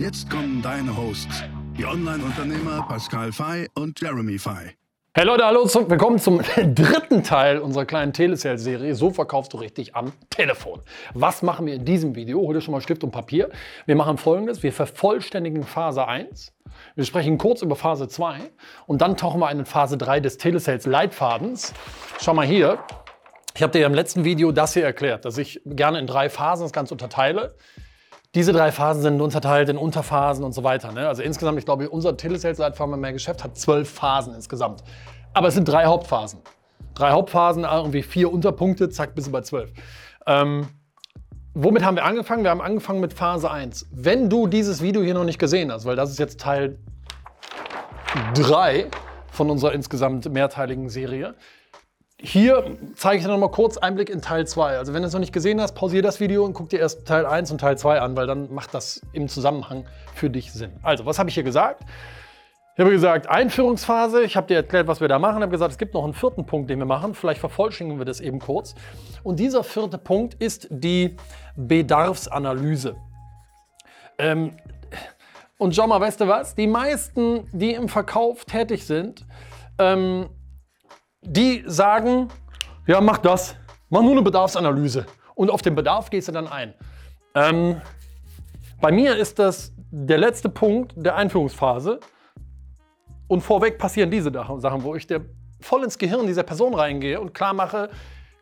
Jetzt kommen deine Hosts, die Online-Unternehmer Pascal Fay und Jeremy Fay. Hey Leute, hallo, willkommen zum dritten Teil unserer kleinen Telesales-Serie. So verkaufst du richtig am Telefon. Was machen wir in diesem Video? Hol dir schon mal Stift und Papier. Wir machen folgendes: Wir vervollständigen Phase 1. Wir sprechen kurz über Phase 2 und dann tauchen wir in Phase 3 des Telesales-Leitfadens. Schau mal hier. Ich habe dir im letzten Video das hier erklärt, dass ich gerne in drei Phasen das Ganze unterteile. Diese drei Phasen sind unterteilt in Unterphasen und so weiter. Ne? Also insgesamt, ich glaube, unser Telesales-Leitfaden mehr Geschäft hat zwölf Phasen insgesamt. Aber es sind drei Hauptphasen. Drei Hauptphasen, irgendwie vier Unterpunkte, zack, bis bei zwölf. Ähm, womit haben wir angefangen? Wir haben angefangen mit Phase 1. Wenn du dieses Video hier noch nicht gesehen hast, weil das ist jetzt Teil 3 von unserer insgesamt mehrteiligen Serie, hier zeige ich dir noch mal kurz Einblick in Teil 2. Also wenn du es noch nicht gesehen hast, pausiere das Video und guck dir erst Teil 1 und Teil 2 an, weil dann macht das im Zusammenhang für dich Sinn. Also, was habe ich hier gesagt? Ich habe gesagt, Einführungsphase. Ich habe dir erklärt, was wir da machen. Ich habe gesagt, es gibt noch einen vierten Punkt, den wir machen. Vielleicht vervollständigen wir das eben kurz. Und dieser vierte Punkt ist die Bedarfsanalyse. Ähm, und schau mal, weißt du was? Die meisten, die im Verkauf tätig sind, ähm, die sagen, ja, mach das, mach nur eine Bedarfsanalyse und auf den Bedarf gehst du dann ein. Ähm, bei mir ist das der letzte Punkt der Einführungsphase und vorweg passieren diese Sachen, wo ich der voll ins Gehirn dieser Person reingehe und klar mache,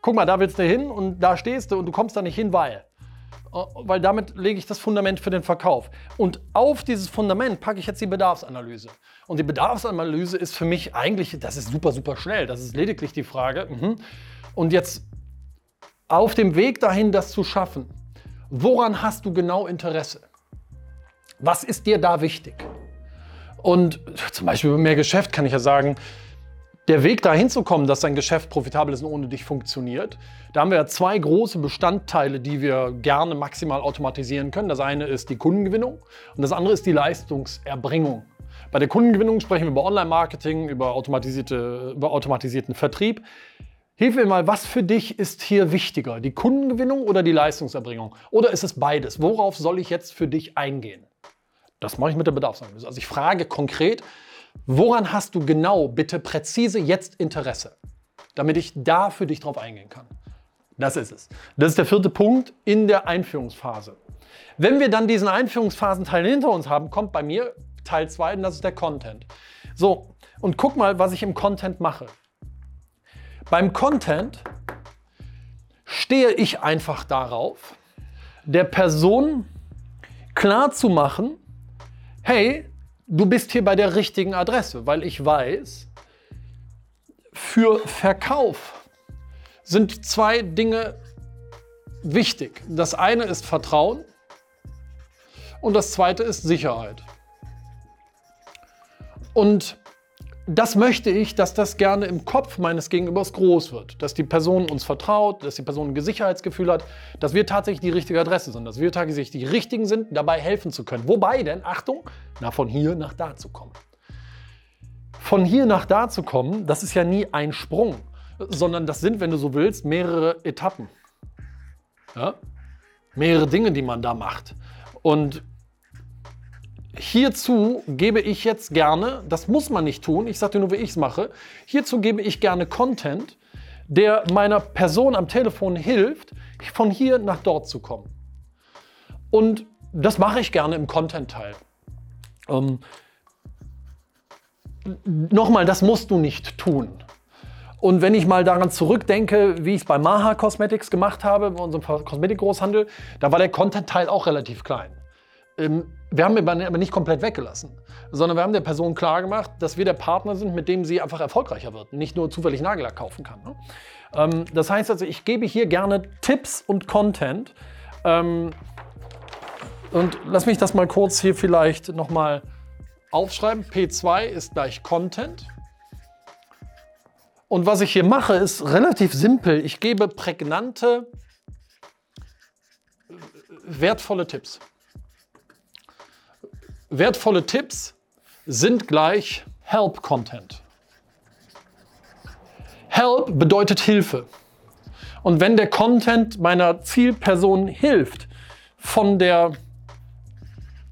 guck mal, da willst du hin und da stehst du und du kommst da nicht hin, weil. Äh, weil damit lege ich das Fundament für den Verkauf. Und auf dieses Fundament packe ich jetzt die Bedarfsanalyse. Und die Bedarfsanalyse ist für mich eigentlich, das ist super, super schnell. Das ist lediglich die Frage. Mhm. Und jetzt auf dem Weg dahin, das zu schaffen, woran hast du genau Interesse? Was ist dir da wichtig? Und zum Beispiel bei mehr Geschäft kann ich ja sagen, der Weg dahin zu kommen, dass dein Geschäft profitabel ist und ohne dich funktioniert, da haben wir zwei große Bestandteile, die wir gerne maximal automatisieren können. Das eine ist die Kundengewinnung und das andere ist die Leistungserbringung. Bei der Kundengewinnung sprechen wir über Online-Marketing, über, automatisierte, über automatisierten Vertrieb. Hilf mir mal, was für dich ist hier wichtiger, die Kundengewinnung oder die Leistungserbringung? Oder ist es beides? Worauf soll ich jetzt für dich eingehen? Das mache ich mit der Bedarfsanalyse. Also ich frage konkret, Woran hast du genau, bitte präzise jetzt Interesse, damit ich da für dich drauf eingehen kann? Das ist es. Das ist der vierte Punkt in der Einführungsphase. Wenn wir dann diesen Einführungsphasenteil hinter uns haben, kommt bei mir Teil 2 und das ist der Content. So, und guck mal, was ich im Content mache. Beim Content stehe ich einfach darauf, der Person klar zu machen, hey, du bist hier bei der richtigen Adresse, weil ich weiß, für Verkauf sind zwei Dinge wichtig. Das eine ist Vertrauen und das zweite ist Sicherheit. Und das möchte ich, dass das gerne im Kopf meines Gegenübers groß wird. Dass die Person uns vertraut, dass die Person ein Sicherheitsgefühl hat, dass wir tatsächlich die richtige Adresse sind, dass wir tatsächlich die richtigen sind, dabei helfen zu können. Wobei denn, Achtung, na, von hier nach da zu kommen. Von hier nach da zu kommen, das ist ja nie ein Sprung, sondern das sind, wenn du so willst, mehrere Etappen. Ja? Mehrere Dinge, die man da macht. Und Hierzu gebe ich jetzt gerne, das muss man nicht tun, ich sage dir nur, wie ich es mache, hierzu gebe ich gerne Content, der meiner Person am Telefon hilft, von hier nach dort zu kommen. Und das mache ich gerne im Content-Teil. Ähm, Nochmal, das musst du nicht tun. Und wenn ich mal daran zurückdenke, wie ich es bei Maha Cosmetics gemacht habe, bei unserem Kosmetikgroßhandel, da war der Content-Teil auch relativ klein. Ähm, wir haben ihn aber nicht komplett weggelassen, sondern wir haben der Person klar gemacht, dass wir der Partner sind, mit dem sie einfach erfolgreicher wird, nicht nur zufällig Nagellack kaufen kann. Ne? Ähm, das heißt also, ich gebe hier gerne Tipps und Content, ähm, Und lass mich das mal kurz hier vielleicht nochmal aufschreiben. P2 ist gleich Content. Und was ich hier mache, ist relativ simpel. Ich gebe prägnante, wertvolle Tipps. Wertvolle Tipps sind gleich Help-Content. Help bedeutet Hilfe. Und wenn der Content meiner Zielperson hilft, von der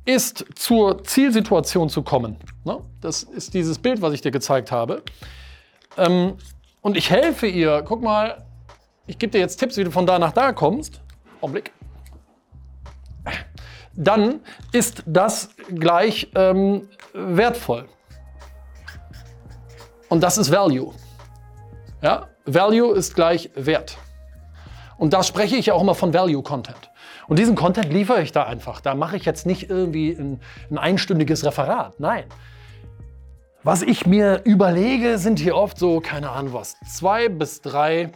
ist zur Zielsituation zu kommen, ne? das ist dieses Bild, was ich dir gezeigt habe, ähm, und ich helfe ihr, guck mal, ich gebe dir jetzt Tipps, wie du von da nach da kommst, Augenblick, dann ist das gleich ähm, wertvoll. Und das ist Value. Ja? Value ist gleich Wert. Und da spreche ich ja auch immer von Value Content. Und diesen Content liefere ich da einfach. Da mache ich jetzt nicht irgendwie ein, ein einstündiges Referat. Nein. Was ich mir überlege, sind hier oft so, keine Ahnung was, zwei bis drei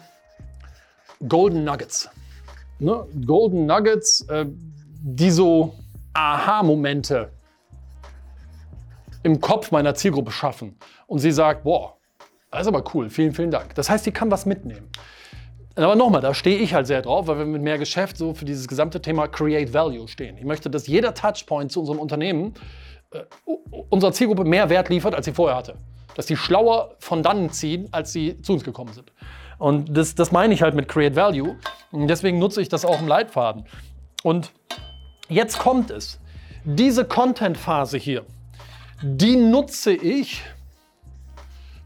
Golden Nuggets. Ne? Golden Nuggets, äh, die so Aha-Momente im Kopf meiner Zielgruppe schaffen. Und sie sagt, boah, das ist aber cool, vielen, vielen Dank. Das heißt, sie kann was mitnehmen. Aber nochmal, da stehe ich halt sehr drauf, weil wir mit mehr Geschäft so für dieses gesamte Thema Create Value stehen. Ich möchte, dass jeder Touchpoint zu unserem Unternehmen äh, unserer Zielgruppe mehr Wert liefert, als sie vorher hatte. Dass sie schlauer von dann ziehen, als sie zu uns gekommen sind. Und das, das meine ich halt mit Create Value. Und deswegen nutze ich das auch im Leitfaden. Und jetzt kommt es. Diese Content-Phase hier, die nutze ich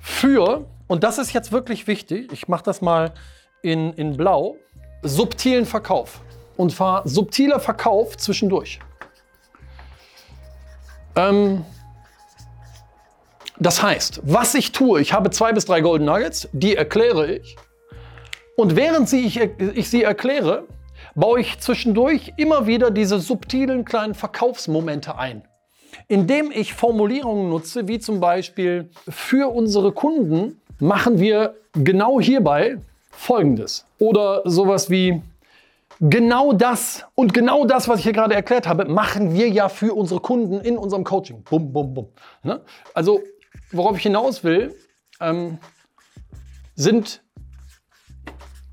für, und das ist jetzt wirklich wichtig, ich mache das mal in, in Blau, subtilen Verkauf. Und zwar subtiler Verkauf zwischendurch. Ähm, das heißt, was ich tue, ich habe zwei bis drei Golden Nuggets, die erkläre ich. Und während sie, ich, ich sie erkläre, baue ich zwischendurch immer wieder diese subtilen kleinen Verkaufsmomente ein, indem ich Formulierungen nutze, wie zum Beispiel für unsere Kunden machen wir genau hierbei Folgendes. Oder sowas wie, genau das und genau das, was ich hier gerade erklärt habe, machen wir ja für unsere Kunden in unserem Coaching. Bum, bum, bum. Ne? Also, worauf ich hinaus will, ähm, sind,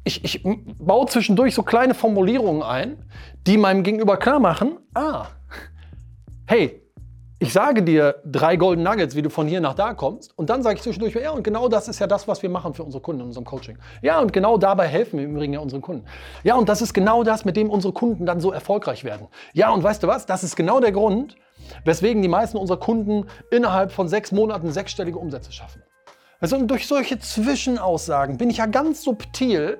ich, ich baue zwischendurch so kleine Formulierungen ein, die meinem Gegenüber klar machen, ah, hey, ich sage dir drei Golden Nuggets, wie du von hier nach da kommst. Und dann sage ich zwischendurch, ja, und genau das ist ja das, was wir machen für unsere Kunden in unserem Coaching. Ja, und genau dabei helfen wir im Übrigen ja unseren Kunden. Ja, und das ist genau das, mit dem unsere Kunden dann so erfolgreich werden. Ja, und weißt du was? Das ist genau der Grund, weswegen die meisten unserer Kunden innerhalb von sechs Monaten sechsstellige Umsätze schaffen. Also durch solche Zwischenaussagen bin ich ja ganz subtil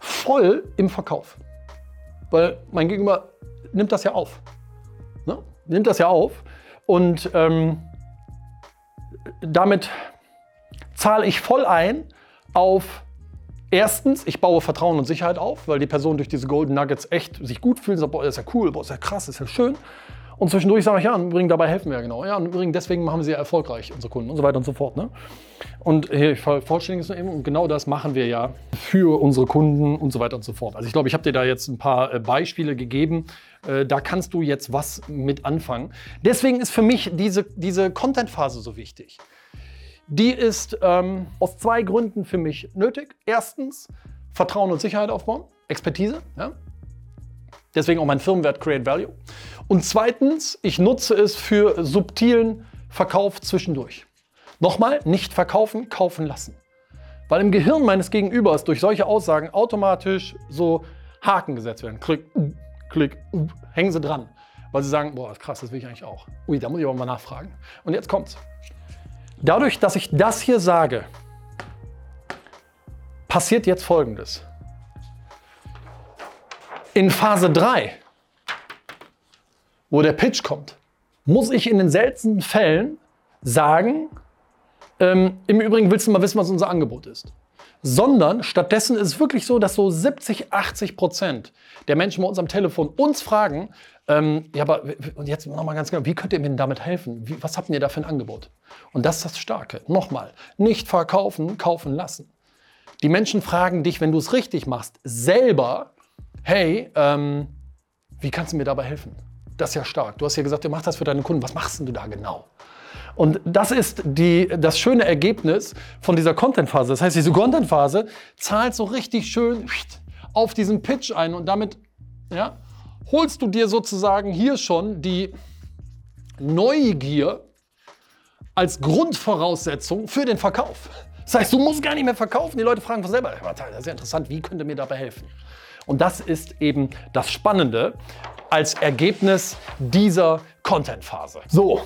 voll im Verkauf. Weil mein Gegenüber nimmt das ja auf. Ne? nimmt das ja auf und ähm, damit zahle ich voll ein auf erstens, ich baue Vertrauen und Sicherheit auf, weil die Person durch diese Golden Nuggets echt sich gut fühlt, sagt, boah, das ist ja cool, boah, ist ja krass, ist ja schön. Und zwischendurch sage ich, ja, im Übrigen, dabei helfen wir ja genau. Ja, im Übrigen, deswegen machen wir sie ja erfolgreich, unsere Kunden und so weiter und so fort. Ne? Und hier, ich es nur eben, und genau das machen wir ja für unsere Kunden und so weiter und so fort. Also ich glaube, ich habe dir da jetzt ein paar äh, Beispiele gegeben. Äh, da kannst du jetzt was mit anfangen. Deswegen ist für mich diese, diese Content-Phase so wichtig. Die ist ähm, aus zwei Gründen für mich nötig. Erstens, Vertrauen und Sicherheit aufbauen, Expertise. Ja? Deswegen auch mein Firmenwert Create Value. Und zweitens, ich nutze es für subtilen Verkauf zwischendurch. Nochmal, nicht verkaufen, kaufen lassen. Weil im Gehirn meines Gegenübers durch solche Aussagen automatisch so Haken gesetzt werden. Klick, klick, hängen sie dran. Weil sie sagen, boah, krass, das will ich eigentlich auch. Ui, da muss ich aber mal nachfragen. Und jetzt kommt's. Dadurch, dass ich das hier sage, passiert jetzt Folgendes. In Phase 3 wo der Pitch kommt, muss ich in den seltensten Fällen sagen, ähm, im Übrigen willst du mal wissen, was unser Angebot ist. Sondern stattdessen ist es wirklich so, dass so 70, 80 Prozent der Menschen bei uns am Telefon uns fragen, ähm, ja, aber und jetzt nochmal ganz genau, wie könnt ihr mir denn damit helfen? Wie, was habt ihr da für ein Angebot? Und das ist das Starke. Nochmal, nicht verkaufen, kaufen lassen. Die Menschen fragen dich, wenn du es richtig machst, selber, hey, ähm, Wie kannst du mir dabei helfen? Das ist ja stark. Du hast ja gesagt, du machst das für deine Kunden. Was machst du da genau? Und das ist die, das schöne Ergebnis von dieser Content-Phase. Das heißt, diese Content-Phase zahlt so richtig schön auf diesen Pitch ein und damit ja, holst du dir sozusagen hier schon die Neugier als Grundvoraussetzung für den Verkauf. Das heißt, du musst gar nicht mehr verkaufen. Die Leute fragen von selber, das ist ja interessant, wie könnt ihr mir dabei helfen? Und das ist eben das Spannende als Ergebnis dieser Content-Phase. So,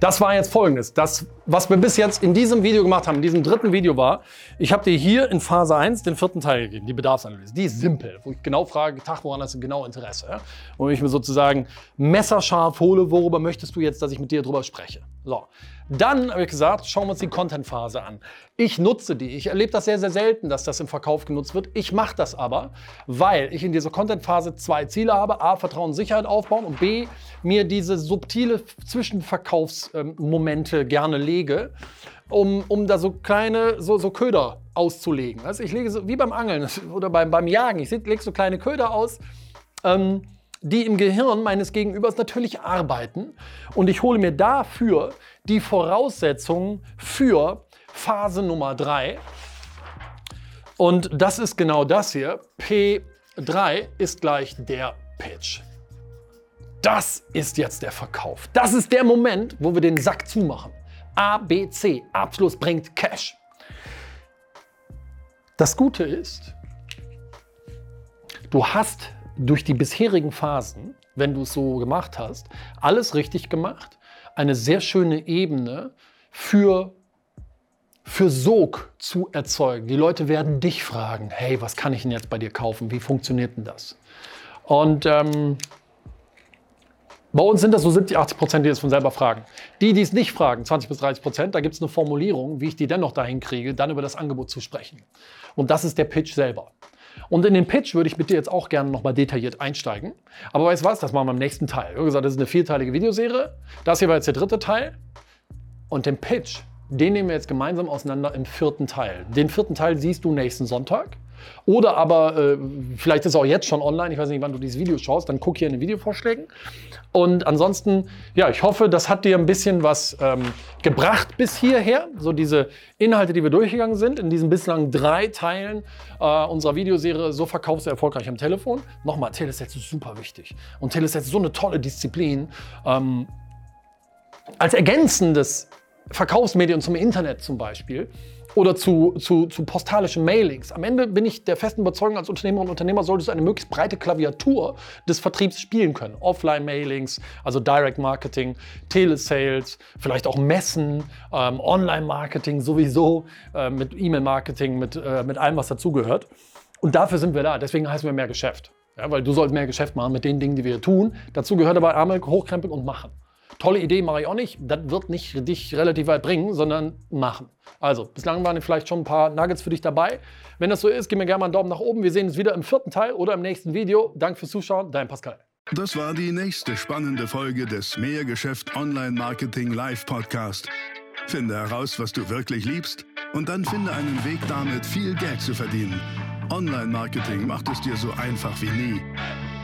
das war jetzt folgendes. Das, was wir bis jetzt in diesem Video gemacht haben, in diesem dritten Video war, ich habe dir hier in Phase 1 den vierten Teil gegeben, die Bedarfsanalyse. Die ist simpel, wo ich genau frage, Tag, woran hast du genau Interesse? Ja? Und ich mir sozusagen messerscharf hole, worüber möchtest du jetzt, dass ich mit dir drüber spreche? So. Dann habe ich gesagt, schauen wir uns die Content-Phase an. Ich nutze die. Ich erlebe das sehr, sehr selten, dass das im Verkauf genutzt wird. Ich mache das aber, weil ich in dieser Content-Phase zwei Ziele habe. A, Vertrauen und Sicherheit aufbauen und B, mir diese subtile Zwischenverkaufsmomente gerne lege, um, um da so kleine, so, so Köder auszulegen. Also ich lege so, wie beim Angeln oder beim, beim Jagen, ich lege so kleine Köder aus. Ähm, die im Gehirn meines Gegenübers natürlich arbeiten und ich hole mir dafür die Voraussetzungen für Phase Nummer 3. Und das ist genau das hier. P3 ist gleich der Pitch. Das ist jetzt der Verkauf. Das ist der Moment, wo wir den Sack zumachen. A, B, C. Abschluss bringt Cash. Das Gute ist, du hast durch die bisherigen Phasen, wenn du es so gemacht hast, alles richtig gemacht, eine sehr schöne Ebene für, für Sog zu erzeugen. Die Leute werden dich fragen, hey, was kann ich denn jetzt bei dir kaufen? Wie funktioniert denn das? Und ähm, bei uns sind das so 70, 80 Prozent, die es von selber fragen. Die, die es nicht fragen, 20 bis 30 Prozent, da gibt es eine Formulierung, wie ich die dennoch dahin kriege, dann über das Angebot zu sprechen. Und das ist der Pitch selber. Und in den Pitch würde ich mit dir jetzt auch gerne nochmal detailliert einsteigen. Aber weißt du was, das machen wir im nächsten Teil. Wie gesagt, das ist eine vierteilige Videoserie. Das hier war jetzt der dritte Teil. Und den Pitch, den nehmen wir jetzt gemeinsam auseinander im vierten Teil. Den vierten Teil siehst du nächsten Sonntag. Oder aber, äh, vielleicht ist es auch jetzt schon online, ich weiß nicht, wann du dieses Video schaust, dann guck hier in den Videovorschlägen. Und ansonsten, ja, ich hoffe, das hat dir ein bisschen was ähm, gebracht bis hierher. So diese Inhalte, die wir durchgegangen sind, in diesen bislang drei Teilen äh, unserer Videoserie So verkaufst du erfolgreich am Telefon. Nochmal, Telesets ist super wichtig. Und Telesets ist so eine tolle Disziplin. Ähm, als ergänzendes Verkaufsmedium zum Internet zum Beispiel oder zu, zu, zu postalischen Mailings. Am Ende bin ich der festen Überzeugung, als Unternehmerin und Unternehmer solltest du eine möglichst breite Klaviatur des Vertriebs spielen können. Offline-Mailings, also Direct Marketing, Telesales, vielleicht auch Messen, ähm, Online-Marketing sowieso, äh, mit E-Mail-Marketing, mit, äh, mit allem, was dazugehört. Und dafür sind wir da. Deswegen heißen wir mehr Geschäft. Ja, weil du sollst mehr Geschäft machen mit den Dingen, die wir hier tun. Dazu gehört aber einmal hochkrempeln und machen. Tolle Idee mache ich auch nicht. Das wird nicht dich relativ weit bringen, sondern machen. Also, bislang waren vielleicht schon ein paar Nuggets für dich dabei. Wenn das so ist, gib mir gerne mal einen Daumen nach oben. Wir sehen uns wieder im vierten Teil oder im nächsten Video. Danke fürs Zuschauen, dein Pascal. Das war die nächste spannende Folge des Mehrgeschäft Online Marketing Live Podcast. Finde heraus, was du wirklich liebst und dann finde einen Weg damit, viel Geld zu verdienen. Online Marketing macht es dir so einfach wie nie.